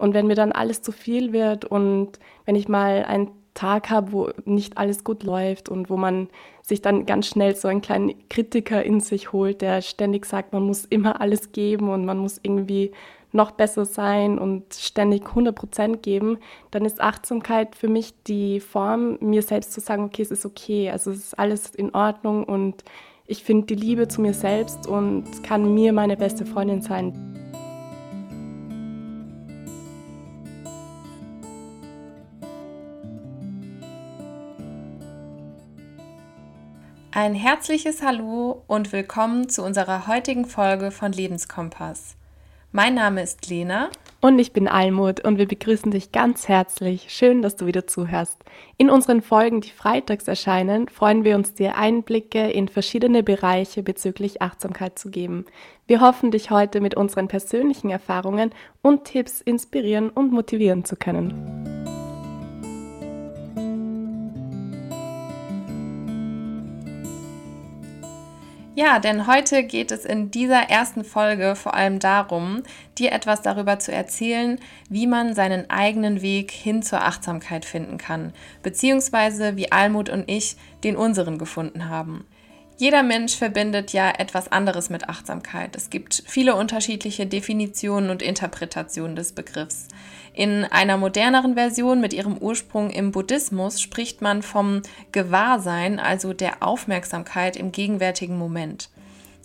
Und wenn mir dann alles zu viel wird und wenn ich mal einen Tag habe, wo nicht alles gut läuft und wo man sich dann ganz schnell so einen kleinen Kritiker in sich holt, der ständig sagt, man muss immer alles geben und man muss irgendwie noch besser sein und ständig 100 Prozent geben, dann ist Achtsamkeit für mich die Form, mir selbst zu sagen, okay, es ist okay, also es ist alles in Ordnung und ich finde die Liebe zu mir selbst und kann mir meine beste Freundin sein. Ein herzliches Hallo und willkommen zu unserer heutigen Folge von Lebenskompass. Mein Name ist Lena. Und ich bin Almut und wir begrüßen dich ganz herzlich. Schön, dass du wieder zuhörst. In unseren Folgen, die freitags erscheinen, freuen wir uns, dir Einblicke in verschiedene Bereiche bezüglich Achtsamkeit zu geben. Wir hoffen, dich heute mit unseren persönlichen Erfahrungen und Tipps inspirieren und motivieren zu können. Ja, denn heute geht es in dieser ersten Folge vor allem darum, dir etwas darüber zu erzählen, wie man seinen eigenen Weg hin zur Achtsamkeit finden kann, beziehungsweise wie Almut und ich den unseren gefunden haben. Jeder Mensch verbindet ja etwas anderes mit Achtsamkeit. Es gibt viele unterschiedliche Definitionen und Interpretationen des Begriffs. In einer moderneren Version mit ihrem Ursprung im Buddhismus spricht man vom Gewahrsein, also der Aufmerksamkeit im gegenwärtigen Moment.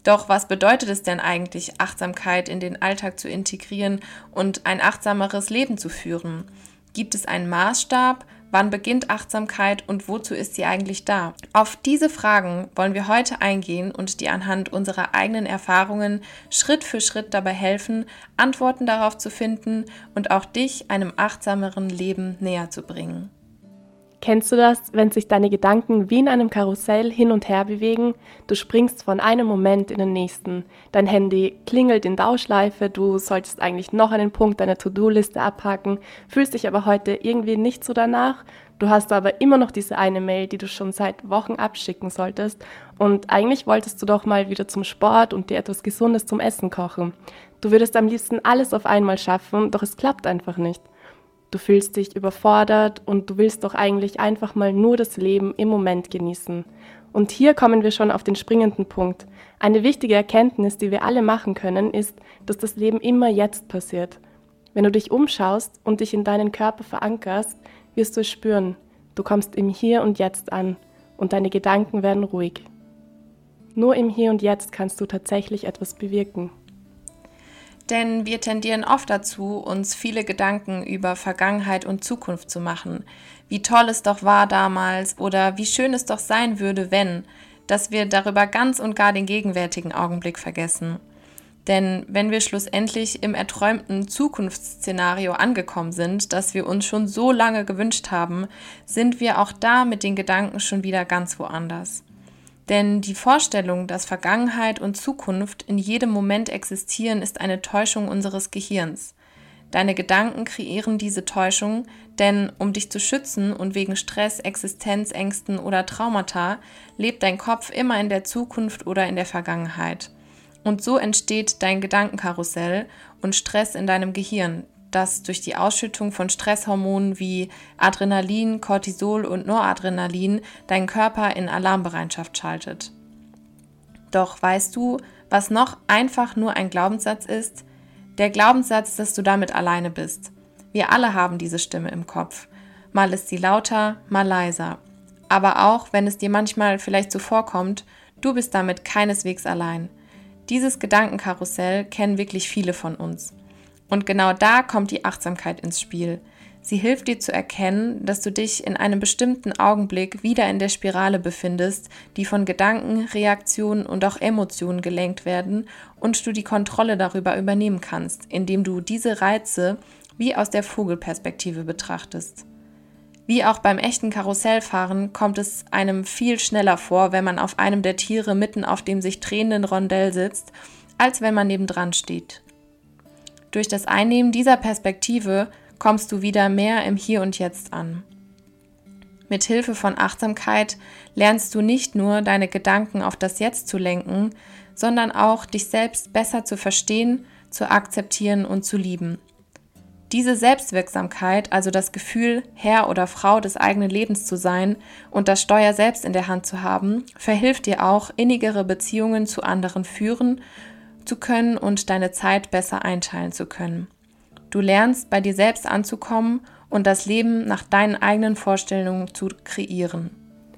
Doch was bedeutet es denn eigentlich, Achtsamkeit in den Alltag zu integrieren und ein achtsameres Leben zu führen? Gibt es einen Maßstab? Wann beginnt Achtsamkeit und wozu ist sie eigentlich da? Auf diese Fragen wollen wir heute eingehen und dir anhand unserer eigenen Erfahrungen Schritt für Schritt dabei helfen, Antworten darauf zu finden und auch dich einem achtsameren Leben näher zu bringen. Kennst du das, wenn sich deine Gedanken wie in einem Karussell hin und her bewegen? Du springst von einem Moment in den nächsten. Dein Handy klingelt in Dauschleife, du solltest eigentlich noch einen Punkt deiner To-Do-Liste abhaken, fühlst dich aber heute irgendwie nicht so danach. Du hast aber immer noch diese eine Mail, die du schon seit Wochen abschicken solltest. Und eigentlich wolltest du doch mal wieder zum Sport und dir etwas Gesundes zum Essen kochen. Du würdest am liebsten alles auf einmal schaffen, doch es klappt einfach nicht. Du fühlst dich überfordert und du willst doch eigentlich einfach mal nur das Leben im Moment genießen. Und hier kommen wir schon auf den springenden Punkt. Eine wichtige Erkenntnis, die wir alle machen können, ist, dass das Leben immer jetzt passiert. Wenn du dich umschaust und dich in deinen Körper verankerst, wirst du es spüren. Du kommst im Hier und Jetzt an und deine Gedanken werden ruhig. Nur im Hier und Jetzt kannst du tatsächlich etwas bewirken. Denn wir tendieren oft dazu, uns viele Gedanken über Vergangenheit und Zukunft zu machen. Wie toll es doch war damals oder wie schön es doch sein würde, wenn, dass wir darüber ganz und gar den gegenwärtigen Augenblick vergessen. Denn wenn wir schlussendlich im erträumten Zukunftsszenario angekommen sind, das wir uns schon so lange gewünscht haben, sind wir auch da mit den Gedanken schon wieder ganz woanders. Denn die Vorstellung, dass Vergangenheit und Zukunft in jedem Moment existieren, ist eine Täuschung unseres Gehirns. Deine Gedanken kreieren diese Täuschung, denn um dich zu schützen und wegen Stress, Existenzängsten oder Traumata lebt dein Kopf immer in der Zukunft oder in der Vergangenheit. Und so entsteht dein Gedankenkarussell und Stress in deinem Gehirn, das durch die Ausschüttung von Stresshormonen wie Adrenalin, Cortisol und Noradrenalin deinen Körper in Alarmbereitschaft schaltet. Doch weißt du, was noch einfach nur ein Glaubenssatz ist? Der Glaubenssatz, dass du damit alleine bist. Wir alle haben diese Stimme im Kopf. Mal ist sie lauter, mal leiser. Aber auch wenn es dir manchmal vielleicht so vorkommt, du bist damit keineswegs allein. Dieses Gedankenkarussell kennen wirklich viele von uns. Und genau da kommt die Achtsamkeit ins Spiel. Sie hilft dir zu erkennen, dass du dich in einem bestimmten Augenblick wieder in der Spirale befindest, die von Gedanken, Reaktionen und auch Emotionen gelenkt werden und du die Kontrolle darüber übernehmen kannst, indem du diese Reize wie aus der Vogelperspektive betrachtest. Wie auch beim echten Karussellfahren kommt es einem viel schneller vor, wenn man auf einem der Tiere mitten auf dem sich drehenden Rondell sitzt, als wenn man nebendran steht. Durch das Einnehmen dieser Perspektive kommst du wieder mehr im Hier und Jetzt an. Mit Hilfe von Achtsamkeit lernst du nicht nur deine Gedanken auf das Jetzt zu lenken, sondern auch dich selbst besser zu verstehen, zu akzeptieren und zu lieben. Diese Selbstwirksamkeit, also das Gefühl, Herr oder Frau des eigenen Lebens zu sein und das Steuer selbst in der Hand zu haben, verhilft dir auch, innigere Beziehungen zu anderen führen zu können und deine Zeit besser einteilen zu können. Du lernst bei dir selbst anzukommen und das Leben nach deinen eigenen Vorstellungen zu kreieren.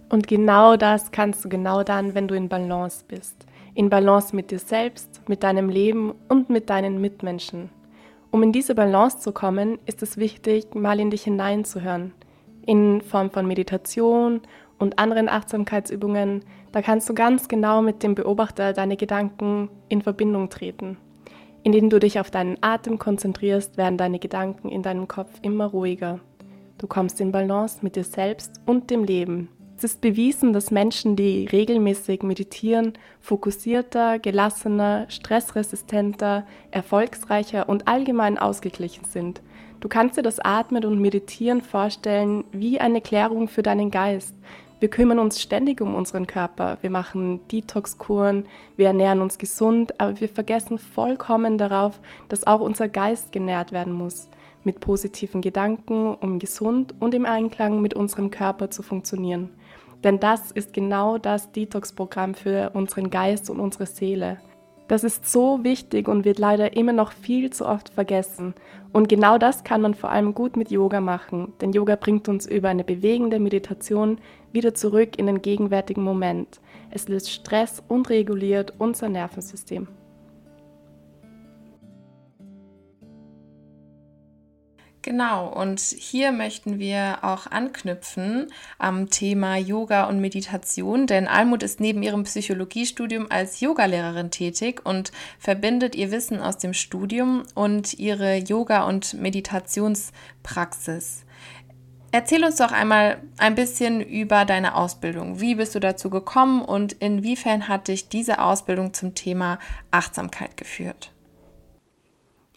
Und genau das kannst du genau dann, wenn du in Balance bist. In Balance mit dir selbst, mit deinem Leben und mit deinen Mitmenschen. Um in diese Balance zu kommen, ist es wichtig, mal in dich hineinzuhören. In Form von Meditation und anderen Achtsamkeitsübungen, da kannst du ganz genau mit dem Beobachter deine Gedanken in Verbindung treten. Indem du dich auf deinen Atem konzentrierst, werden deine Gedanken in deinem Kopf immer ruhiger. Du kommst in Balance mit dir selbst und dem Leben. Es ist bewiesen, dass Menschen, die regelmäßig meditieren, fokussierter, gelassener, stressresistenter, erfolgsreicher und allgemein ausgeglichen sind. Du kannst dir das Atmen und Meditieren vorstellen wie eine Klärung für deinen Geist. Wir kümmern uns ständig um unseren Körper. Wir machen Detox-Kuren, wir ernähren uns gesund, aber wir vergessen vollkommen darauf, dass auch unser Geist genährt werden muss mit positiven Gedanken, um gesund und im Einklang mit unserem Körper zu funktionieren. Denn das ist genau das Detox-Programm für unseren Geist und unsere Seele. Das ist so wichtig und wird leider immer noch viel zu oft vergessen. Und genau das kann man vor allem gut mit Yoga machen, denn Yoga bringt uns über eine bewegende Meditation wieder zurück in den gegenwärtigen Moment. Es löst Stress und reguliert unser Nervensystem. Genau, und hier möchten wir auch anknüpfen am Thema Yoga und Meditation, denn Almut ist neben ihrem Psychologiestudium als Yogalehrerin tätig und verbindet ihr Wissen aus dem Studium und ihre Yoga- und Meditationspraxis. Erzähl uns doch einmal ein bisschen über deine Ausbildung. Wie bist du dazu gekommen und inwiefern hat dich diese Ausbildung zum Thema Achtsamkeit geführt?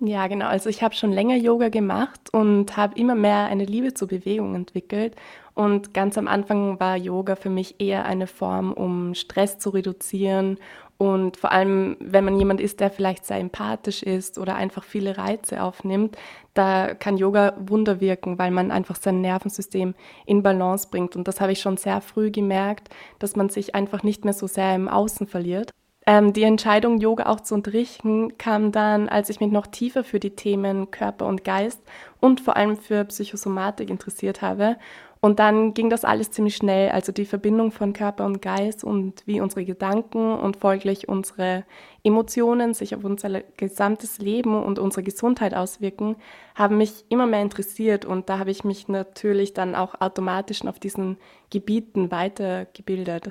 Ja, genau. Also ich habe schon länger Yoga gemacht und habe immer mehr eine Liebe zur Bewegung entwickelt. Und ganz am Anfang war Yoga für mich eher eine Form, um Stress zu reduzieren. Und vor allem, wenn man jemand ist, der vielleicht sehr empathisch ist oder einfach viele Reize aufnimmt, da kann Yoga Wunder wirken, weil man einfach sein Nervensystem in Balance bringt. Und das habe ich schon sehr früh gemerkt, dass man sich einfach nicht mehr so sehr im Außen verliert. Ähm, die Entscheidung, Yoga auch zu unterrichten, kam dann, als ich mich noch tiefer für die Themen Körper und Geist und vor allem für Psychosomatik interessiert habe. Und dann ging das alles ziemlich schnell, also die Verbindung von Körper und Geist und wie unsere Gedanken und folglich unsere Emotionen sich auf unser gesamtes Leben und unsere Gesundheit auswirken, haben mich immer mehr interessiert und da habe ich mich natürlich dann auch automatisch auf diesen Gebieten weitergebildet.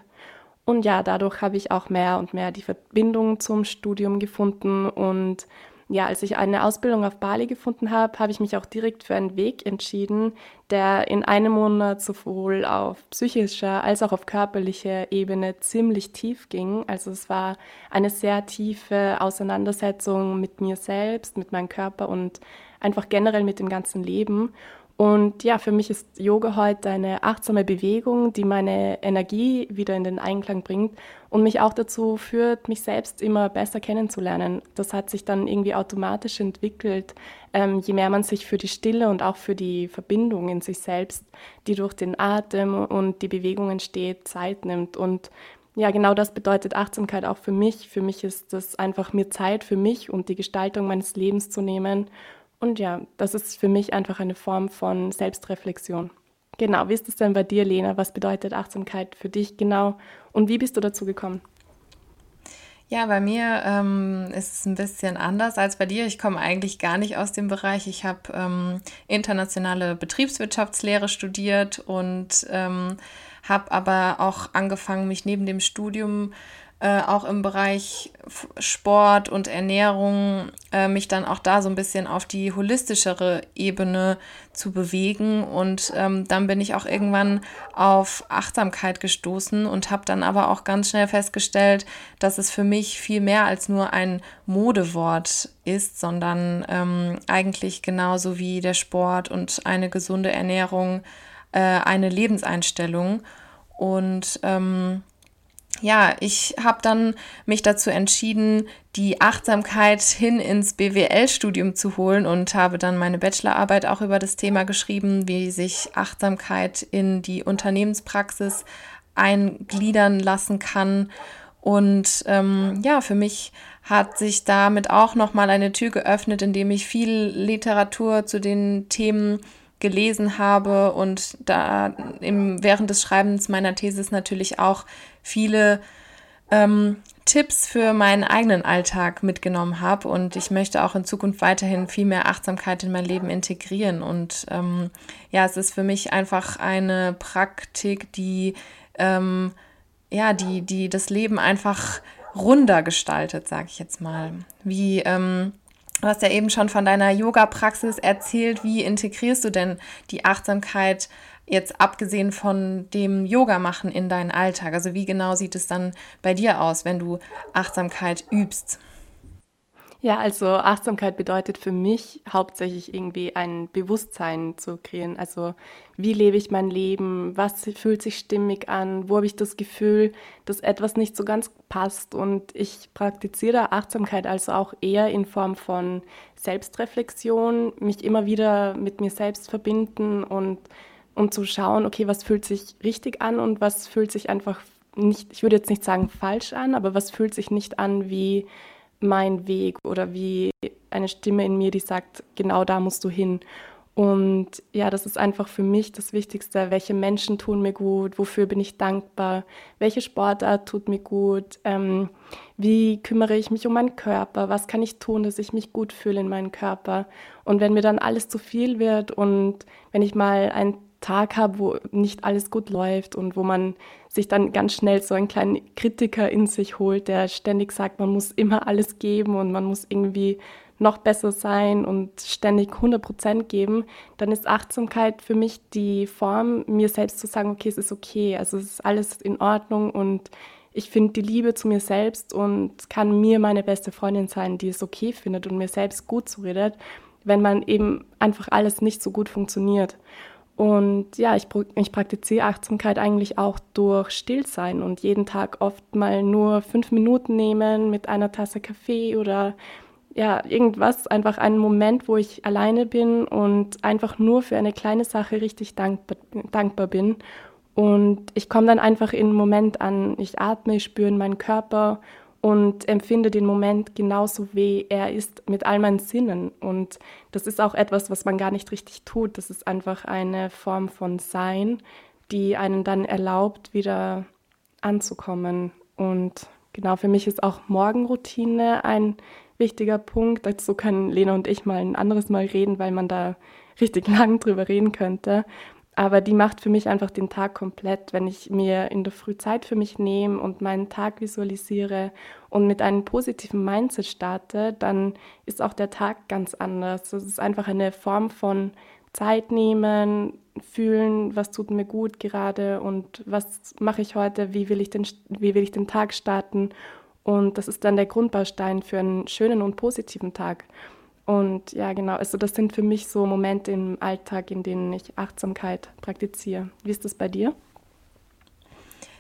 Und ja, dadurch habe ich auch mehr und mehr die Verbindung zum Studium gefunden. Und ja, als ich eine Ausbildung auf Bali gefunden habe, habe ich mich auch direkt für einen Weg entschieden, der in einem Monat sowohl auf psychischer als auch auf körperlicher Ebene ziemlich tief ging. Also es war eine sehr tiefe Auseinandersetzung mit mir selbst, mit meinem Körper und einfach generell mit dem ganzen Leben. Und ja, für mich ist Yoga heute eine achtsame Bewegung, die meine Energie wieder in den Einklang bringt und mich auch dazu führt, mich selbst immer besser kennenzulernen. Das hat sich dann irgendwie automatisch entwickelt, ähm, je mehr man sich für die Stille und auch für die Verbindung in sich selbst, die durch den Atem und die Bewegung entsteht, Zeit nimmt. Und ja, genau das bedeutet Achtsamkeit auch für mich. Für mich ist das einfach mir Zeit für mich und die Gestaltung meines Lebens zu nehmen und ja, das ist für mich einfach eine Form von Selbstreflexion. Genau, wie ist es denn bei dir, Lena? Was bedeutet Achtsamkeit für dich genau und wie bist du dazu gekommen? Ja, bei mir ähm, ist es ein bisschen anders als bei dir. Ich komme eigentlich gar nicht aus dem Bereich. Ich habe ähm, internationale Betriebswirtschaftslehre studiert und ähm, habe aber auch angefangen, mich neben dem Studium äh, auch im Bereich Sport und Ernährung äh, mich dann auch da so ein bisschen auf die holistischere Ebene zu bewegen. Und ähm, dann bin ich auch irgendwann auf Achtsamkeit gestoßen und habe dann aber auch ganz schnell festgestellt, dass es für mich viel mehr als nur ein Modewort ist, sondern ähm, eigentlich genauso wie der Sport und eine gesunde Ernährung äh, eine Lebenseinstellung. Und ähm, ja, ich habe dann mich dazu entschieden, die Achtsamkeit hin ins BWL-Studium zu holen und habe dann meine Bachelorarbeit auch über das Thema geschrieben, wie sich Achtsamkeit in die Unternehmenspraxis eingliedern lassen kann. Und ähm, ja, für mich hat sich damit auch nochmal eine Tür geöffnet, indem ich viel Literatur zu den Themen gelesen habe und da im, während des Schreibens meiner Thesis natürlich auch viele ähm, Tipps für meinen eigenen Alltag mitgenommen habe. Und ich möchte auch in Zukunft weiterhin viel mehr Achtsamkeit in mein Leben integrieren. Und ähm, ja, es ist für mich einfach eine Praktik, die ähm, ja, die, die das Leben einfach runder gestaltet, sage ich jetzt mal. Wie ähm, Du hast ja eben schon von deiner Yoga-Praxis erzählt. Wie integrierst du denn die Achtsamkeit jetzt abgesehen von dem Yoga machen in deinen Alltag? Also wie genau sieht es dann bei dir aus, wenn du Achtsamkeit übst? Ja, also Achtsamkeit bedeutet für mich hauptsächlich irgendwie ein Bewusstsein zu kreieren. Also wie lebe ich mein Leben? Was fühlt sich stimmig an? Wo habe ich das Gefühl, dass etwas nicht so ganz passt? Und ich praktiziere Achtsamkeit also auch eher in Form von Selbstreflexion, mich immer wieder mit mir selbst verbinden und um zu schauen, okay, was fühlt sich richtig an und was fühlt sich einfach nicht, ich würde jetzt nicht sagen falsch an, aber was fühlt sich nicht an wie mein Weg oder wie eine Stimme in mir, die sagt, genau da musst du hin. Und ja, das ist einfach für mich das Wichtigste. Welche Menschen tun mir gut? Wofür bin ich dankbar? Welche Sportart tut mir gut? Ähm, wie kümmere ich mich um meinen Körper? Was kann ich tun, dass ich mich gut fühle in meinem Körper? Und wenn mir dann alles zu viel wird und wenn ich mal ein Tag habe, wo nicht alles gut läuft und wo man sich dann ganz schnell so einen kleinen Kritiker in sich holt, der ständig sagt, man muss immer alles geben und man muss irgendwie noch besser sein und ständig 100 Prozent geben, dann ist Achtsamkeit für mich die Form, mir selbst zu sagen, okay, es ist okay, also es ist alles in Ordnung und ich finde die Liebe zu mir selbst und kann mir meine beste Freundin sein, die es okay findet und mir selbst gut zuredet, wenn man eben einfach alles nicht so gut funktioniert. Und ja, ich, ich praktiziere Achtsamkeit eigentlich auch durch Stillsein und jeden Tag oft mal nur fünf Minuten nehmen mit einer Tasse Kaffee oder ja, irgendwas, einfach einen Moment, wo ich alleine bin und einfach nur für eine kleine Sache richtig dankbar, dankbar bin. Und ich komme dann einfach in einen Moment an, ich atme, ich spüre in meinen Körper und empfinde den Moment genauso, wie er ist, mit all meinen Sinnen. Und das ist auch etwas, was man gar nicht richtig tut. Das ist einfach eine Form von Sein, die einen dann erlaubt, wieder anzukommen. Und genau für mich ist auch Morgenroutine ein wichtiger Punkt. Dazu können Lena und ich mal ein anderes Mal reden, weil man da richtig lang drüber reden könnte. Aber die macht für mich einfach den Tag komplett, wenn ich mir in der Früh Zeit für mich nehme und meinen Tag visualisiere und mit einem positiven Mindset starte, dann ist auch der Tag ganz anders. Es ist einfach eine Form von Zeit nehmen, fühlen, was tut mir gut gerade und was mache ich heute, wie will ich den, wie will ich den Tag starten. Und das ist dann der Grundbaustein für einen schönen und positiven Tag. Und ja, genau, also das sind für mich so Momente im Alltag, in denen ich Achtsamkeit praktiziere. Wie ist das bei dir?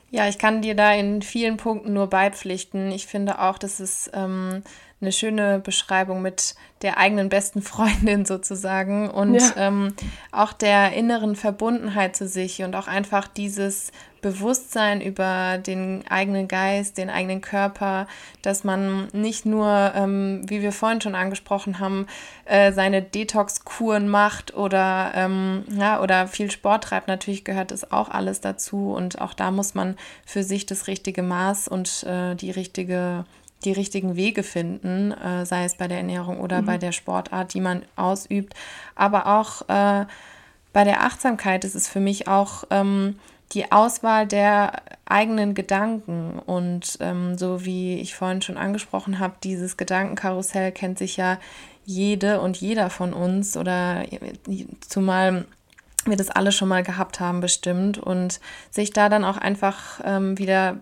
Ja, ich kann dir da in vielen Punkten nur beipflichten. Ich finde auch, dass es ähm, eine schöne Beschreibung mit der eigenen besten Freundin sozusagen und ja. ähm, auch der inneren Verbundenheit zu sich und auch einfach dieses Bewusstsein über den eigenen Geist, den eigenen Körper, dass man nicht nur, ähm, wie wir vorhin schon angesprochen haben, äh, seine Detox-Kuren macht oder, ähm, ja, oder viel Sport treibt. Natürlich gehört das auch alles dazu und auch da muss man für sich das richtige Maß und äh, die richtige die richtigen Wege finden, äh, sei es bei der Ernährung oder mhm. bei der Sportart, die man ausübt. Aber auch äh, bei der Achtsamkeit ist es für mich auch ähm, die Auswahl der eigenen Gedanken. Und ähm, so wie ich vorhin schon angesprochen habe, dieses Gedankenkarussell kennt sich ja jede und jeder von uns oder zumal wir das alle schon mal gehabt haben bestimmt und sich da dann auch einfach ähm, wieder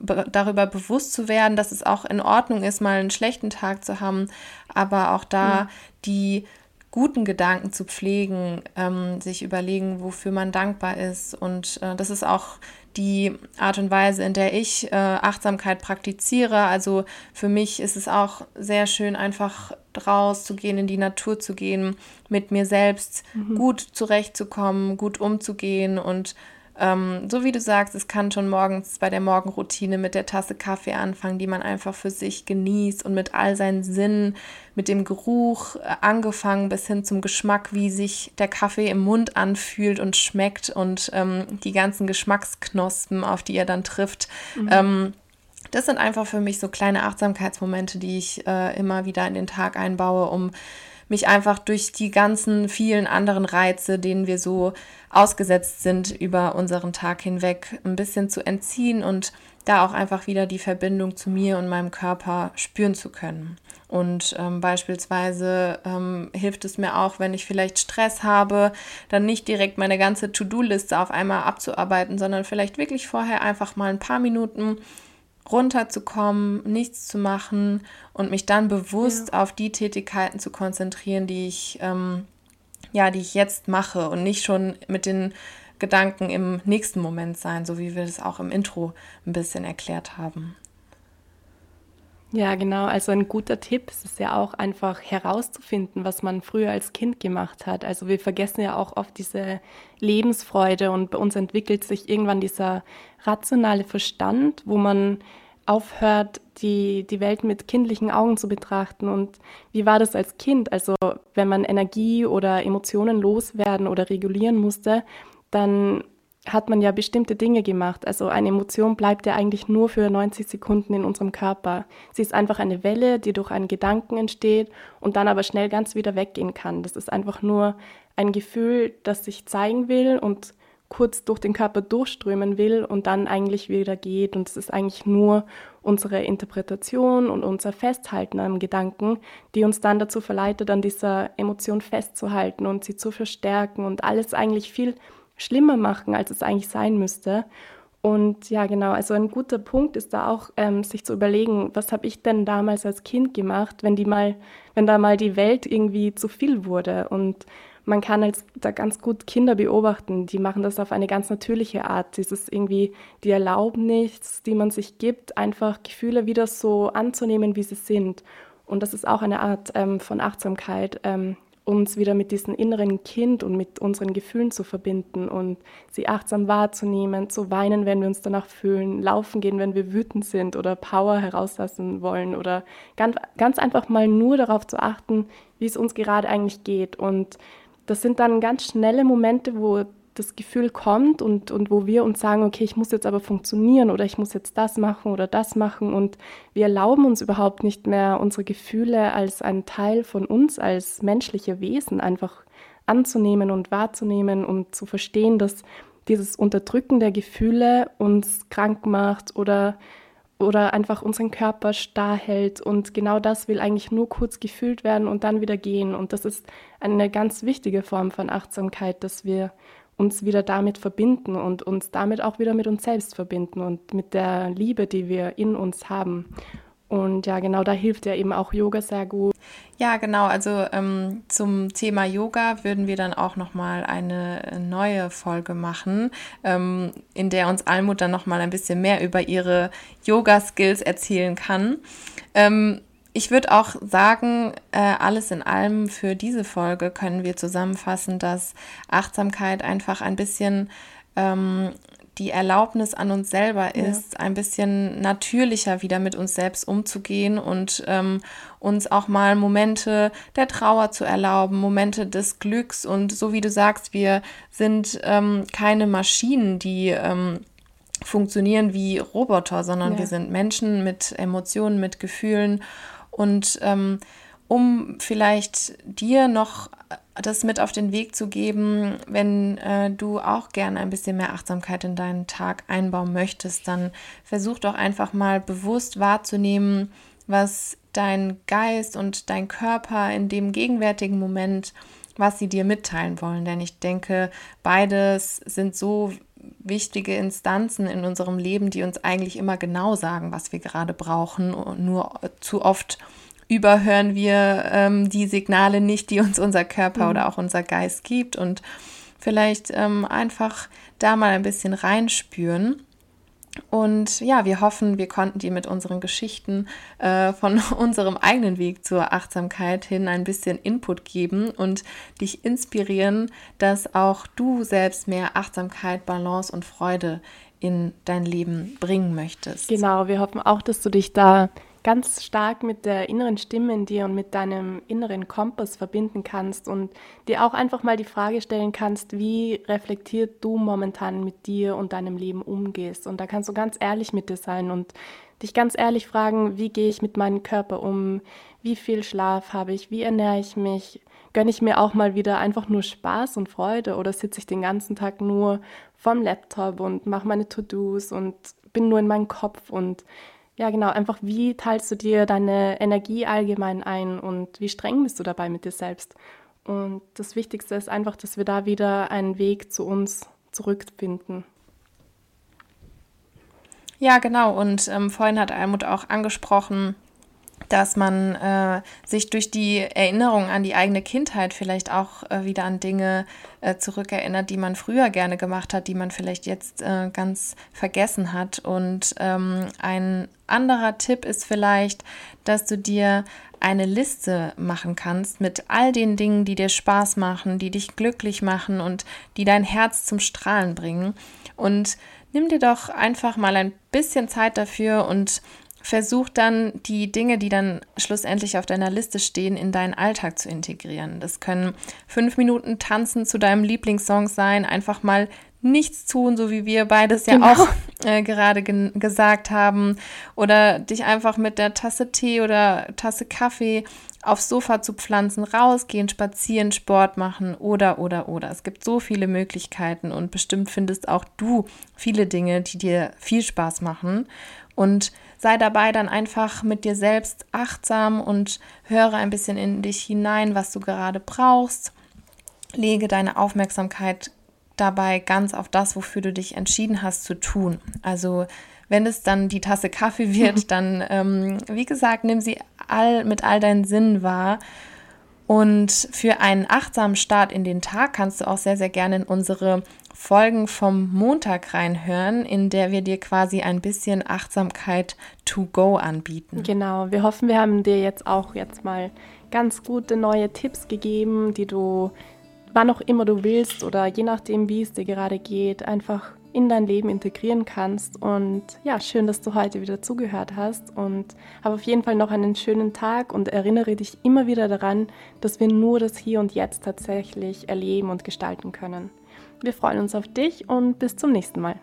darüber bewusst zu werden, dass es auch in Ordnung ist, mal einen schlechten Tag zu haben, aber auch da mhm. die guten Gedanken zu pflegen, ähm, sich überlegen, wofür man dankbar ist. Und äh, das ist auch die Art und Weise, in der ich äh, Achtsamkeit praktiziere. Also für mich ist es auch sehr schön, einfach rauszugehen, in die Natur zu gehen, mit mir selbst mhm. gut zurechtzukommen, gut umzugehen und ähm, so wie du sagst, es kann schon morgens bei der Morgenroutine mit der Tasse Kaffee anfangen, die man einfach für sich genießt und mit all seinen Sinnen, mit dem Geruch äh, angefangen bis hin zum Geschmack, wie sich der Kaffee im Mund anfühlt und schmeckt und ähm, die ganzen Geschmacksknospen, auf die er dann trifft. Mhm. Ähm, das sind einfach für mich so kleine Achtsamkeitsmomente, die ich äh, immer wieder in den Tag einbaue, um mich einfach durch die ganzen vielen anderen Reize, denen wir so ausgesetzt sind über unseren Tag hinweg, ein bisschen zu entziehen und da auch einfach wieder die Verbindung zu mir und meinem Körper spüren zu können. Und ähm, beispielsweise ähm, hilft es mir auch, wenn ich vielleicht Stress habe, dann nicht direkt meine ganze To-Do-Liste auf einmal abzuarbeiten, sondern vielleicht wirklich vorher einfach mal ein paar Minuten runterzukommen, nichts zu machen und mich dann bewusst ja. auf die Tätigkeiten zu konzentrieren, die ich, ähm, ja, die ich jetzt mache und nicht schon mit den Gedanken im nächsten Moment sein, so wie wir das auch im Intro ein bisschen erklärt haben. Ja, genau. Also ein guter Tipp ist ja auch einfach herauszufinden, was man früher als Kind gemacht hat. Also wir vergessen ja auch oft diese Lebensfreude und bei uns entwickelt sich irgendwann dieser rationale Verstand, wo man aufhört, die, die Welt mit kindlichen Augen zu betrachten. Und wie war das als Kind? Also wenn man Energie oder Emotionen loswerden oder regulieren musste, dann hat man ja bestimmte Dinge gemacht. Also eine Emotion bleibt ja eigentlich nur für 90 Sekunden in unserem Körper. Sie ist einfach eine Welle, die durch einen Gedanken entsteht und dann aber schnell ganz wieder weggehen kann. Das ist einfach nur ein Gefühl, das sich zeigen will und kurz durch den Körper durchströmen will und dann eigentlich wieder geht. Und es ist eigentlich nur unsere Interpretation und unser Festhalten am Gedanken, die uns dann dazu verleitet, an dieser Emotion festzuhalten und sie zu verstärken und alles eigentlich viel schlimmer machen, als es eigentlich sein müsste. Und ja, genau, also ein guter Punkt ist da auch, ähm, sich zu überlegen, was habe ich denn damals als Kind gemacht, wenn die mal, wenn da mal die Welt irgendwie zu viel wurde. Und man kann als da ganz gut Kinder beobachten, die machen das auf eine ganz natürliche Art. Dieses irgendwie die Erlaubnis, die man sich gibt, einfach Gefühle wieder so anzunehmen, wie sie sind. Und das ist auch eine Art ähm, von Achtsamkeit, ähm, uns wieder mit diesem inneren Kind und mit unseren Gefühlen zu verbinden und sie achtsam wahrzunehmen, zu weinen, wenn wir uns danach fühlen, laufen gehen, wenn wir wütend sind oder Power herauslassen wollen oder ganz, ganz einfach mal nur darauf zu achten, wie es uns gerade eigentlich geht. Und das sind dann ganz schnelle Momente, wo das Gefühl kommt und, und wo wir uns sagen, okay, ich muss jetzt aber funktionieren oder ich muss jetzt das machen oder das machen und wir erlauben uns überhaupt nicht mehr, unsere Gefühle als einen Teil von uns als menschliche Wesen einfach anzunehmen und wahrzunehmen und zu verstehen, dass dieses Unterdrücken der Gefühle uns krank macht oder oder einfach unseren Körper starr hält. Und genau das will eigentlich nur kurz gefühlt werden und dann wieder gehen. Und das ist eine ganz wichtige Form von Achtsamkeit, dass wir uns wieder damit verbinden und uns damit auch wieder mit uns selbst verbinden und mit der Liebe, die wir in uns haben. Und ja, genau da hilft ja eben auch Yoga sehr gut. Ja, genau. Also ähm, zum Thema Yoga würden wir dann auch noch mal eine neue Folge machen, ähm, in der uns Almut dann noch mal ein bisschen mehr über ihre Yoga-Skills erzählen kann. Ähm, ich würde auch sagen, äh, alles in allem für diese Folge können wir zusammenfassen, dass Achtsamkeit einfach ein bisschen ähm, die Erlaubnis an uns selber ist, ja. ein bisschen natürlicher wieder mit uns selbst umzugehen und ähm, uns auch mal Momente der Trauer zu erlauben, Momente des Glücks. Und so wie du sagst, wir sind ähm, keine Maschinen, die ähm, funktionieren wie Roboter, sondern ja. wir sind Menschen mit Emotionen, mit Gefühlen und ähm, um vielleicht dir noch das mit auf den Weg zu geben, wenn äh, du auch gerne ein bisschen mehr Achtsamkeit in deinen Tag einbauen möchtest, dann versuch doch einfach mal bewusst wahrzunehmen, was dein Geist und dein Körper in dem gegenwärtigen Moment, was sie dir mitteilen wollen. Denn ich denke, beides sind so wichtige Instanzen in unserem Leben, die uns eigentlich immer genau sagen, was wir gerade brauchen und nur zu oft überhören wir ähm, die Signale nicht, die uns unser Körper mhm. oder auch unser Geist gibt und vielleicht ähm, einfach da mal ein bisschen reinspüren. Und ja, wir hoffen, wir konnten dir mit unseren Geschichten äh, von unserem eigenen Weg zur Achtsamkeit hin ein bisschen Input geben und dich inspirieren, dass auch du selbst mehr Achtsamkeit, Balance und Freude in dein Leben bringen möchtest. Genau, wir hoffen auch, dass du dich da ganz stark mit der inneren Stimme in dir und mit deinem inneren Kompass verbinden kannst und dir auch einfach mal die Frage stellen kannst, wie reflektiert du momentan mit dir und deinem Leben umgehst. Und da kannst du ganz ehrlich mit dir sein und dich ganz ehrlich fragen, wie gehe ich mit meinem Körper um, wie viel Schlaf habe ich, wie ernähre ich mich, gönne ich mir auch mal wieder einfach nur Spaß und Freude oder sitze ich den ganzen Tag nur vom Laptop und mache meine To-Dos und bin nur in meinem Kopf und ja, genau. Einfach, wie teilst du dir deine Energie allgemein ein und wie streng bist du dabei mit dir selbst? Und das Wichtigste ist einfach, dass wir da wieder einen Weg zu uns zurückfinden. Ja, genau. Und ähm, vorhin hat Almut auch angesprochen, dass man äh, sich durch die Erinnerung an die eigene Kindheit vielleicht auch äh, wieder an Dinge äh, zurückerinnert, die man früher gerne gemacht hat, die man vielleicht jetzt äh, ganz vergessen hat. Und ähm, ein anderer Tipp ist vielleicht, dass du dir eine Liste machen kannst mit all den Dingen, die dir Spaß machen, die dich glücklich machen und die dein Herz zum Strahlen bringen. Und nimm dir doch einfach mal ein bisschen Zeit dafür und versuch dann die Dinge, die dann schlussendlich auf deiner Liste stehen, in deinen Alltag zu integrieren. Das können fünf Minuten Tanzen zu deinem Lieblingssong sein, einfach mal nichts tun, so wie wir beides ja genau. auch äh, gerade gesagt haben, oder dich einfach mit der Tasse Tee oder Tasse Kaffee aufs Sofa zu pflanzen, rausgehen, spazieren, Sport machen oder, oder, oder. Es gibt so viele Möglichkeiten und bestimmt findest auch du viele Dinge, die dir viel Spaß machen. Und sei dabei dann einfach mit dir selbst achtsam und höre ein bisschen in dich hinein, was du gerade brauchst. Lege deine Aufmerksamkeit dabei ganz auf das, wofür du dich entschieden hast zu tun. Also wenn es dann die Tasse Kaffee wird, dann, ähm, wie gesagt, nimm sie all, mit all deinen Sinnen wahr. Und für einen achtsamen Start in den Tag kannst du auch sehr, sehr gerne in unsere Folgen vom Montag reinhören, in der wir dir quasi ein bisschen Achtsamkeit to go anbieten. Genau, wir hoffen, wir haben dir jetzt auch jetzt mal ganz gute neue Tipps gegeben, die du wann auch immer du willst oder je nachdem, wie es dir gerade geht, einfach in dein Leben integrieren kannst. Und ja, schön, dass du heute wieder zugehört hast und habe auf jeden Fall noch einen schönen Tag und erinnere dich immer wieder daran, dass wir nur das Hier und Jetzt tatsächlich erleben und gestalten können. Wir freuen uns auf dich und bis zum nächsten Mal.